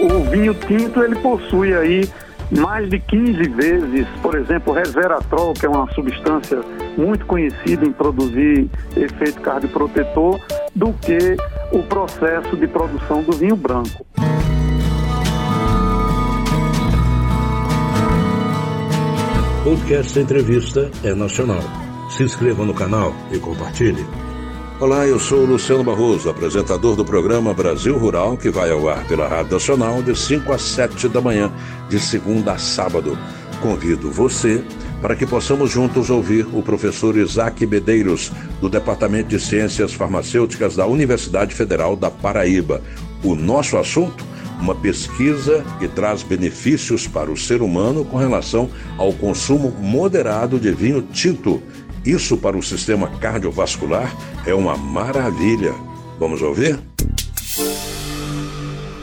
o vinho tinto ele possui aí mais de 15 vezes, por exemplo, resveratrol, que é uma substância muito conhecida em produzir efeito cardioprotetor, do que o processo de produção do vinho branco. Podcast Entrevista é nacional. Se inscreva no canal e compartilhe. Olá, eu sou Luciano Barroso, apresentador do programa Brasil Rural, que vai ao ar pela Rádio Nacional de 5 a 7 da manhã, de segunda a sábado. Convido você para que possamos juntos ouvir o professor Isaac Medeiros, do Departamento de Ciências Farmacêuticas da Universidade Federal da Paraíba. O nosso assunto? Uma pesquisa que traz benefícios para o ser humano com relação ao consumo moderado de vinho tinto isso para o sistema cardiovascular é uma maravilha. Vamos ouvir?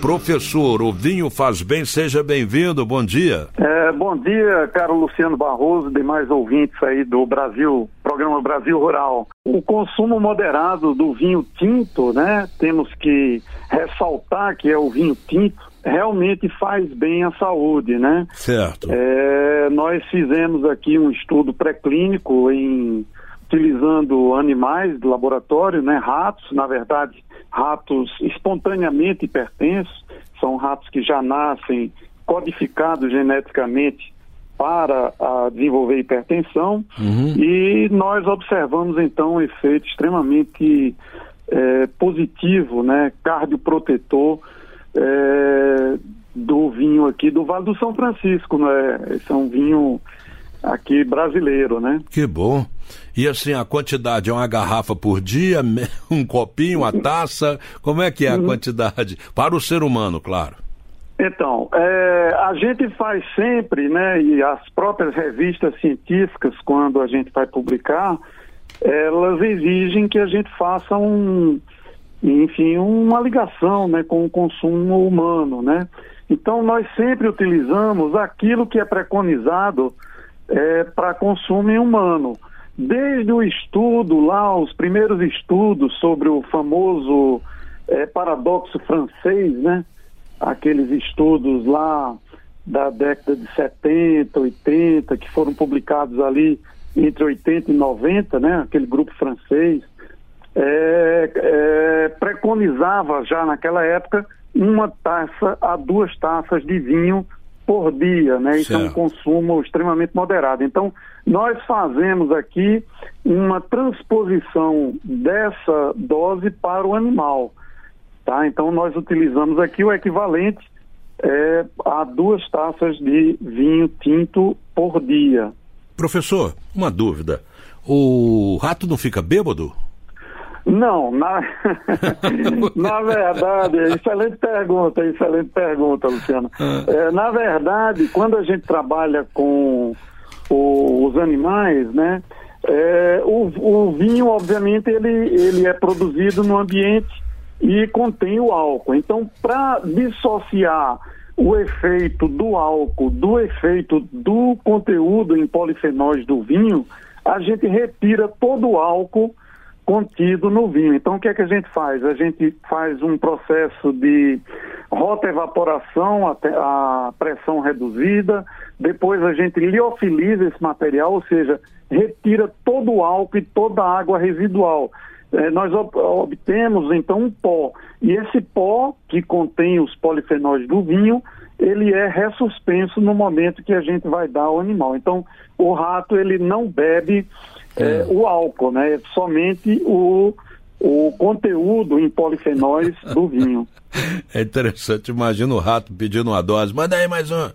Professor, o vinho faz bem, seja bem-vindo, bom dia. É, bom dia, caro Luciano Barroso, demais ouvintes aí do Brasil, programa Brasil Rural. O consumo moderado do vinho tinto, né, temos que ressaltar que é o vinho tinto, realmente faz bem à saúde, né? Certo. É, nós fizemos aqui um estudo pré-clínico em utilizando animais de laboratório, né, ratos, na verdade, ratos espontaneamente hipertensos, são ratos que já nascem codificados geneticamente para desenvolver hipertensão uhum. e nós observamos então um efeito extremamente é, positivo, né, cardioprotetor é, do vinho aqui do Vale do São Francisco, né? Esse é um vinho aqui brasileiro, né? Que bom. E assim, a quantidade é uma garrafa por dia, um copinho, uma taça? Como é que é a uhum. quantidade? Para o ser humano, claro. Então, é, a gente faz sempre, né, e as próprias revistas científicas, quando a gente vai publicar, elas exigem que a gente faça um, enfim, uma ligação né, com o consumo humano. Né? Então, nós sempre utilizamos aquilo que é preconizado é, para consumo humano. Desde o estudo lá, os primeiros estudos sobre o famoso é, paradoxo francês, né? aqueles estudos lá da década de 70, 80, que foram publicados ali entre 80 e 90, né? aquele grupo francês é, é, preconizava já naquela época uma taça a duas taças de vinho por dia, né? Isso é um consumo extremamente moderado. Então, nós fazemos aqui uma transposição dessa dose para o animal, tá? Então, nós utilizamos aqui o equivalente é, a duas taças de vinho tinto por dia. Professor, uma dúvida. O rato não fica bêbado? Não, na, na verdade, excelente pergunta, excelente pergunta, Luciano. Ah. É, na verdade, quando a gente trabalha com o, os animais, né, é, o, o, vinho, obviamente, ele, ele é produzido no ambiente e contém o álcool. Então, para dissociar o efeito do álcool do efeito do conteúdo em polifenóis do vinho, a gente retira todo o álcool contido no vinho. Então, o que é que a gente faz? A gente faz um processo de rota-evaporação até a pressão reduzida, depois a gente liofiliza esse material, ou seja, retira todo o álcool e toda a água residual. É, nós ob obtemos então um pó, e esse pó que contém os polifenóis do vinho, ele é ressuspenso no momento que a gente vai dar ao animal. Então, o rato ele não bebe é, o álcool, né? É somente o, o conteúdo em polifenóis do vinho. É interessante, imagina o rato pedindo uma dose. Manda aí mais um.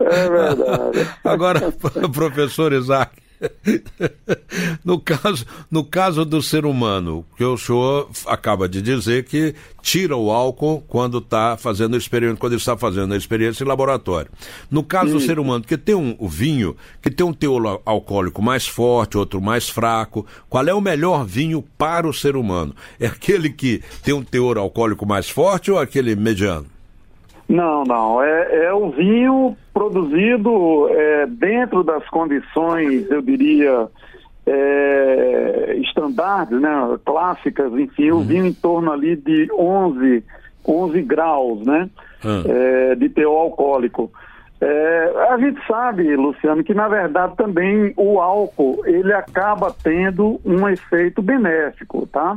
é verdade. Agora, professor Isaac, no, caso, no caso do ser humano, que o senhor acaba de dizer que tira o álcool quando está fazendo experimento, quando está fazendo a experiência em laboratório. No caso do ser humano, que tem um o vinho que tem um teor alcoólico mais forte, outro mais fraco, qual é o melhor vinho para o ser humano? É aquele que tem um teor alcoólico mais forte ou aquele mediano? Não, não. É, é o vinho produzido é, dentro das condições, eu diria, é, estandardes, né, clássicas, enfim, uhum. o vinho em torno ali de 11, 11 graus, né, uhum. é, de teor alcoólico. É, a gente sabe, Luciano, que na verdade também o álcool ele acaba tendo um efeito benéfico, tá?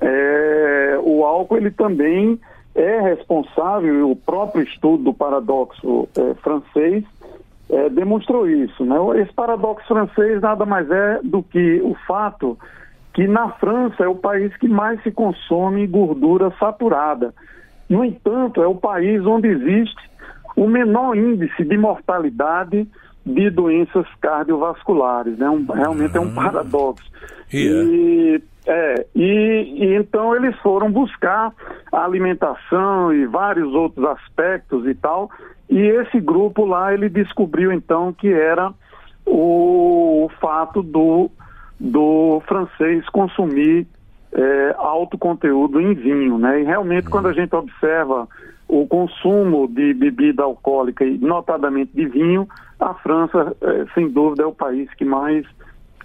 É, o álcool ele também é responsável, o próprio estudo do paradoxo é, francês é, demonstrou isso. Né? Esse paradoxo francês nada mais é do que o fato que na França é o país que mais se consome gordura saturada. No entanto, é o país onde existe o menor índice de mortalidade de doenças cardiovasculares. Né? Um, realmente é um ah. paradoxo. E, é, e, e, então eles foram buscar a alimentação e vários outros aspectos e tal, e esse grupo lá ele descobriu então que era o, fato do, do francês consumir é, alto conteúdo em vinho, né? E realmente quando a gente observa o consumo de bebida alcoólica, e notadamente de vinho, a França, é, sem dúvida, é o país que mais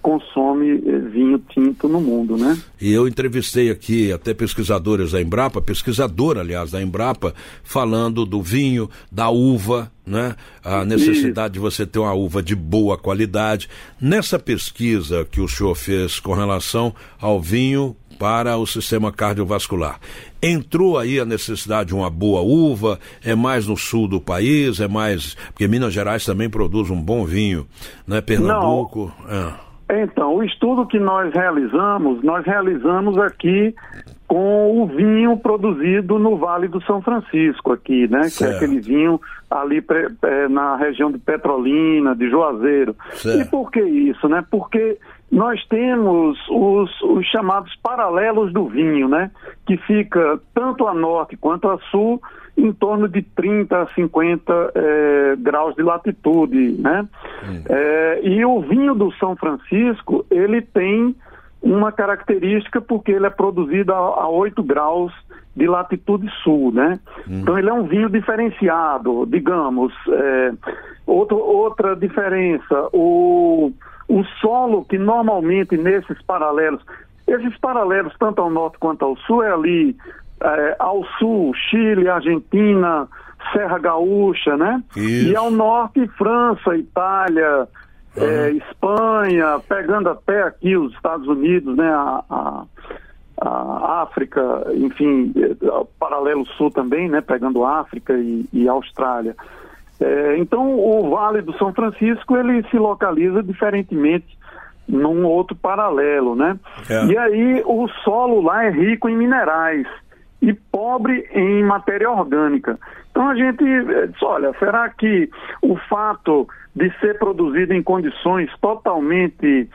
consome eh, vinho tinto no mundo, né? E eu entrevistei aqui até pesquisadores da Embrapa, pesquisador, aliás, da Embrapa, falando do vinho, da uva, né? A necessidade de você ter uma uva de boa qualidade. Nessa pesquisa que o senhor fez com relação ao vinho para o sistema cardiovascular. Entrou aí a necessidade de uma boa uva, é mais no sul do país, é mais. Porque Minas Gerais também produz um bom vinho, né? Pernambuco. Não. É. Então, o estudo que nós realizamos, nós realizamos aqui com o vinho produzido no Vale do São Francisco aqui, né? Certo. Que é aquele vinho ali é, na região de Petrolina, de Juazeiro. Certo. E por que isso, né? Porque nós temos os, os, chamados paralelos do vinho, né? Que fica tanto a norte quanto a sul em torno de 30 a 50 é, graus de latitude, né? Hum. É, e o vinho do São Francisco, ele tem uma característica porque ele é produzido a, a 8 graus de latitude sul, né? Hum. Então ele é um vinho diferenciado, digamos. É, outro, outra diferença, o, o solo que normalmente nesses paralelos, esses paralelos tanto ao norte quanto ao sul é ali é, ao sul, Chile, Argentina, Serra Gaúcha, né? Isso. E ao norte, França, Itália, é, Espanha, pegando até aqui os Estados Unidos, né? A, a, a África, enfim, é, paralelo sul também, né? Pegando África e, e Austrália. É, então, o Vale do São Francisco, ele se localiza diferentemente num outro paralelo, né? É. E aí, o solo lá é rico em minerais e pobre em matéria orgânica. Então a gente eh, diz, olha, será que o fato de ser produzido em condições totalmente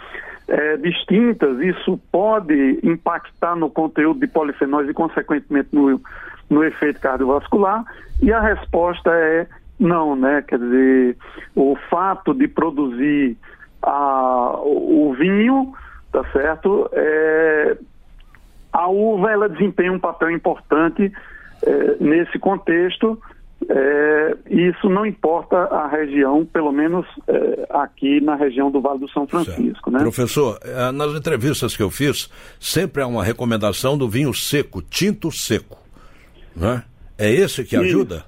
é, distintas, isso pode impactar no conteúdo de polifenóis e, consequentemente, no, no efeito cardiovascular? E a resposta é não, né? Quer dizer, o fato de produzir a, o vinho, tá certo? É, a uva ela desempenha um papel importante eh, nesse contexto. Eh, isso não importa a região, pelo menos eh, aqui na região do Vale do São Francisco. Né? Professor, nas entrevistas que eu fiz, sempre há uma recomendação do vinho seco, tinto seco. Né? É esse que ajuda?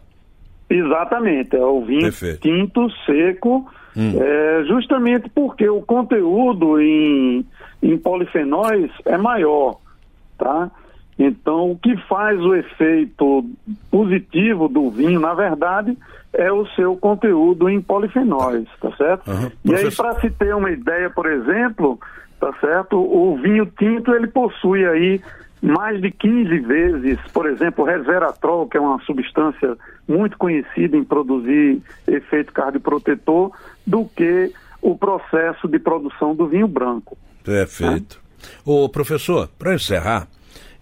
Exatamente, é o vinho Perfeito. tinto seco, hum. é, justamente porque o conteúdo em, em polifenóis é maior tá? Então, o que faz o efeito positivo do vinho, na verdade, é o seu conteúdo em polifenóis, tá certo? Uhum. E aí, para se ter uma ideia, por exemplo, tá certo? O vinho tinto, ele possui aí mais de 15 vezes, por exemplo, resveratrol, que é uma substância muito conhecida em produzir efeito cardioprotetor, do que o processo de produção do vinho branco. Perfeito. Né? Ô, professor, para encerrar,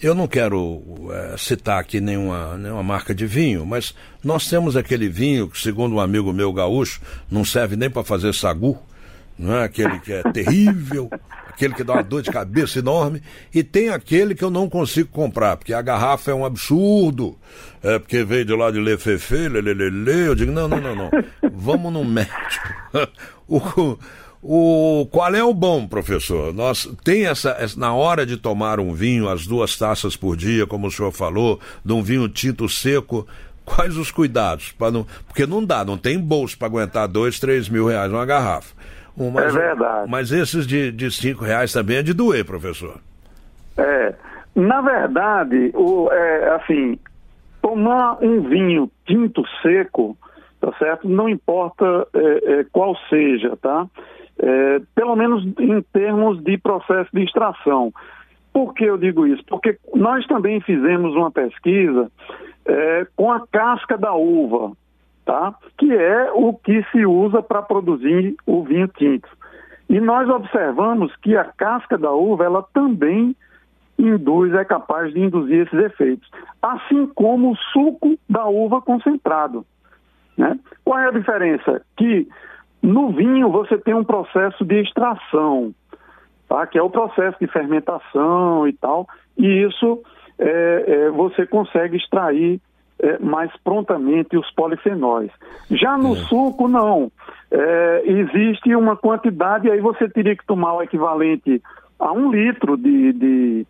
eu não quero é, citar aqui nenhuma, nenhuma marca de vinho, mas nós temos aquele vinho que, segundo um amigo meu gaúcho, não serve nem para fazer sagu, não é? aquele que é terrível, aquele que dá uma dor de cabeça enorme, e tem aquele que eu não consigo comprar, porque a garrafa é um absurdo, é porque veio de lá de Lefefe, lelelele, eu digo, não, não, não, não, vamos no médico. o, O, qual é o bom, professor? Nós tem essa, na hora de tomar um vinho, as duas taças por dia, como o senhor falou, de um vinho tinto seco, quais os cuidados? Para não, porque não dá, não tem bolso para aguentar dois, três mil reais uma garrafa. Um, mas, é verdade. Mas esses de, de cinco reais também é de doer, professor. É, na verdade, o, é, assim, tomar um vinho tinto seco, tá certo? Não importa é, é, qual seja, tá? É, pelo menos em termos de processo de extração. Por que eu digo isso? Porque nós também fizemos uma pesquisa é, com a casca da uva, tá? que é o que se usa para produzir o vinho tinto. E nós observamos que a casca da uva ela também induz, é capaz de induzir esses efeitos, assim como o suco da uva concentrado. Né? Qual é a diferença? Que no vinho você tem um processo de extração, tá? que é o processo de fermentação e tal, e isso é, é, você consegue extrair é, mais prontamente os polifenóis. Já no é. suco, não. É, existe uma quantidade, aí você teria que tomar o equivalente a um litro de, de,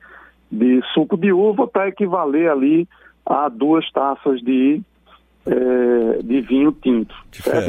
de suco de uva para equivaler ali a duas taças de, é, de vinho tinto.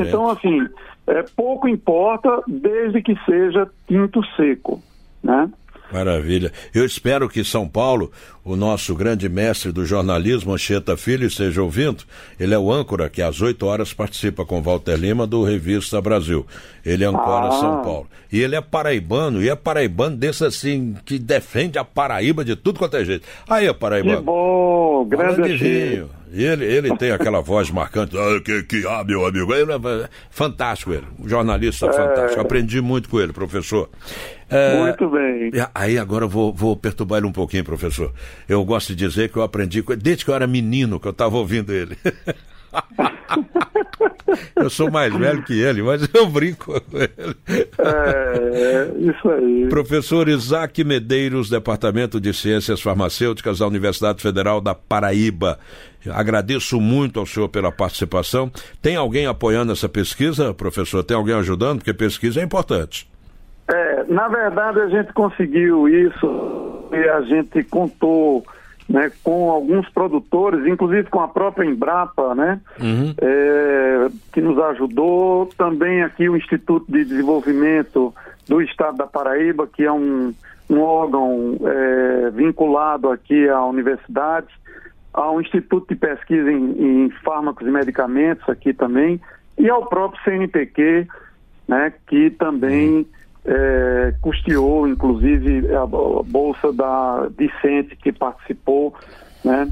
Então, assim, é, pouco importa desde que seja tinto seco, né? Maravilha. Eu espero que São Paulo, o nosso grande mestre do jornalismo, Anchieta Filho, esteja ouvindo. Ele é o âncora que às 8 horas participa com Walter Lima do Revista Brasil. Ele ancora ah. São Paulo. E ele é paraibano, e é paraibano desse assim, que defende a Paraíba de tudo quanto é jeito. Aí, paraibano. Que bom, grande vinho. E ele, ele tem aquela voz marcante, ah, que, que ah, meu amigo. Ele é fantástico ele, um jornalista é... fantástico. Aprendi muito com ele, professor. É, muito bem. Aí agora eu vou, vou perturbar ele um pouquinho, professor. Eu gosto de dizer que eu aprendi, desde que eu era menino, que eu estava ouvindo ele. eu sou mais velho que ele, mas eu brinco com ele. É, isso aí. Professor Isaac Medeiros, Departamento de Ciências Farmacêuticas da Universidade Federal da Paraíba. Agradeço muito ao senhor pela participação. Tem alguém apoiando essa pesquisa, professor? Tem alguém ajudando? Porque pesquisa é importante. É, na verdade, a gente conseguiu isso e a gente contou né, com alguns produtores, inclusive com a própria Embrapa, né, uhum. é, que nos ajudou. Também aqui o Instituto de Desenvolvimento do Estado da Paraíba, que é um, um órgão é, vinculado aqui à universidade, ao Instituto de Pesquisa em, em Fármacos e Medicamentos aqui também, e ao próprio CNPq, né, que também é, custeou, inclusive, a, bolsa da Vicente, que participou, né?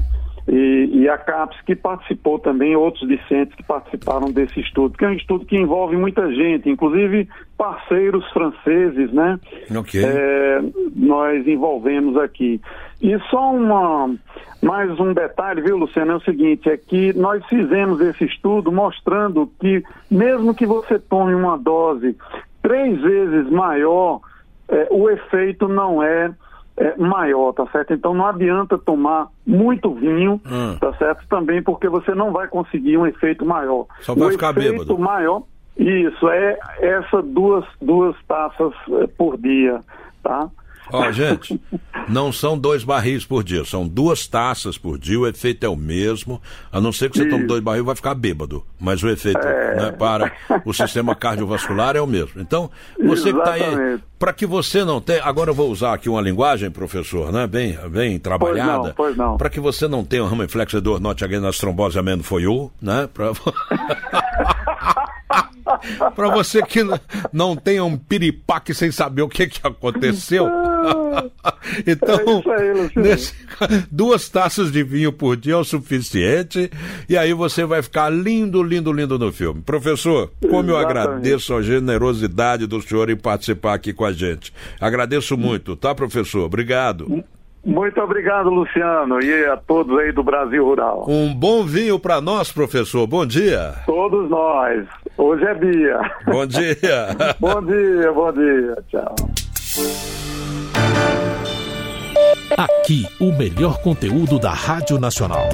E, e, a CAPES, que participou também, outros discentes que participaram desse estudo, que é um estudo que envolve muita gente, inclusive parceiros franceses, né? Okay. É, nós envolvemos aqui. E só uma, mais um detalhe, viu, Luciano, é o seguinte, é que nós fizemos esse estudo mostrando que mesmo que você tome uma dose três vezes maior, é, o efeito não é, é, maior, tá certo? Então não adianta tomar muito vinho, hum. tá certo? Também porque você não vai conseguir um efeito maior. Só vai o ficar efeito bêbado. maior, isso, é essa duas, duas taças é, por dia, tá? Ó, gente, não são dois barris por dia, são duas taças por dia, o efeito é o mesmo, a não ser que você tome dois barris vai ficar bêbado, mas o efeito é... né, para o sistema cardiovascular é o mesmo. Então, você que está aí, para que você não tenha, agora eu vou usar aqui uma linguagem, professor, né, bem, bem trabalhada, para que você não tenha um ramo inflexidor norte nas trombose amendo foi o, né, pra... para você que não tenha um piripaque sem saber o que, que aconteceu. então, é aí, nesse, duas taças de vinho por dia é o suficiente. E aí você vai ficar lindo, lindo, lindo no filme. Professor, como Exatamente. eu agradeço a generosidade do senhor em participar aqui com a gente. Agradeço muito, tá, professor? Obrigado. Muito obrigado, Luciano, e a todos aí do Brasil Rural. Um bom vinho para nós, professor. Bom dia. Todos nós. Hoje é dia. Bom dia. bom dia, bom dia. Tchau. Aqui, o melhor conteúdo da Rádio Nacional.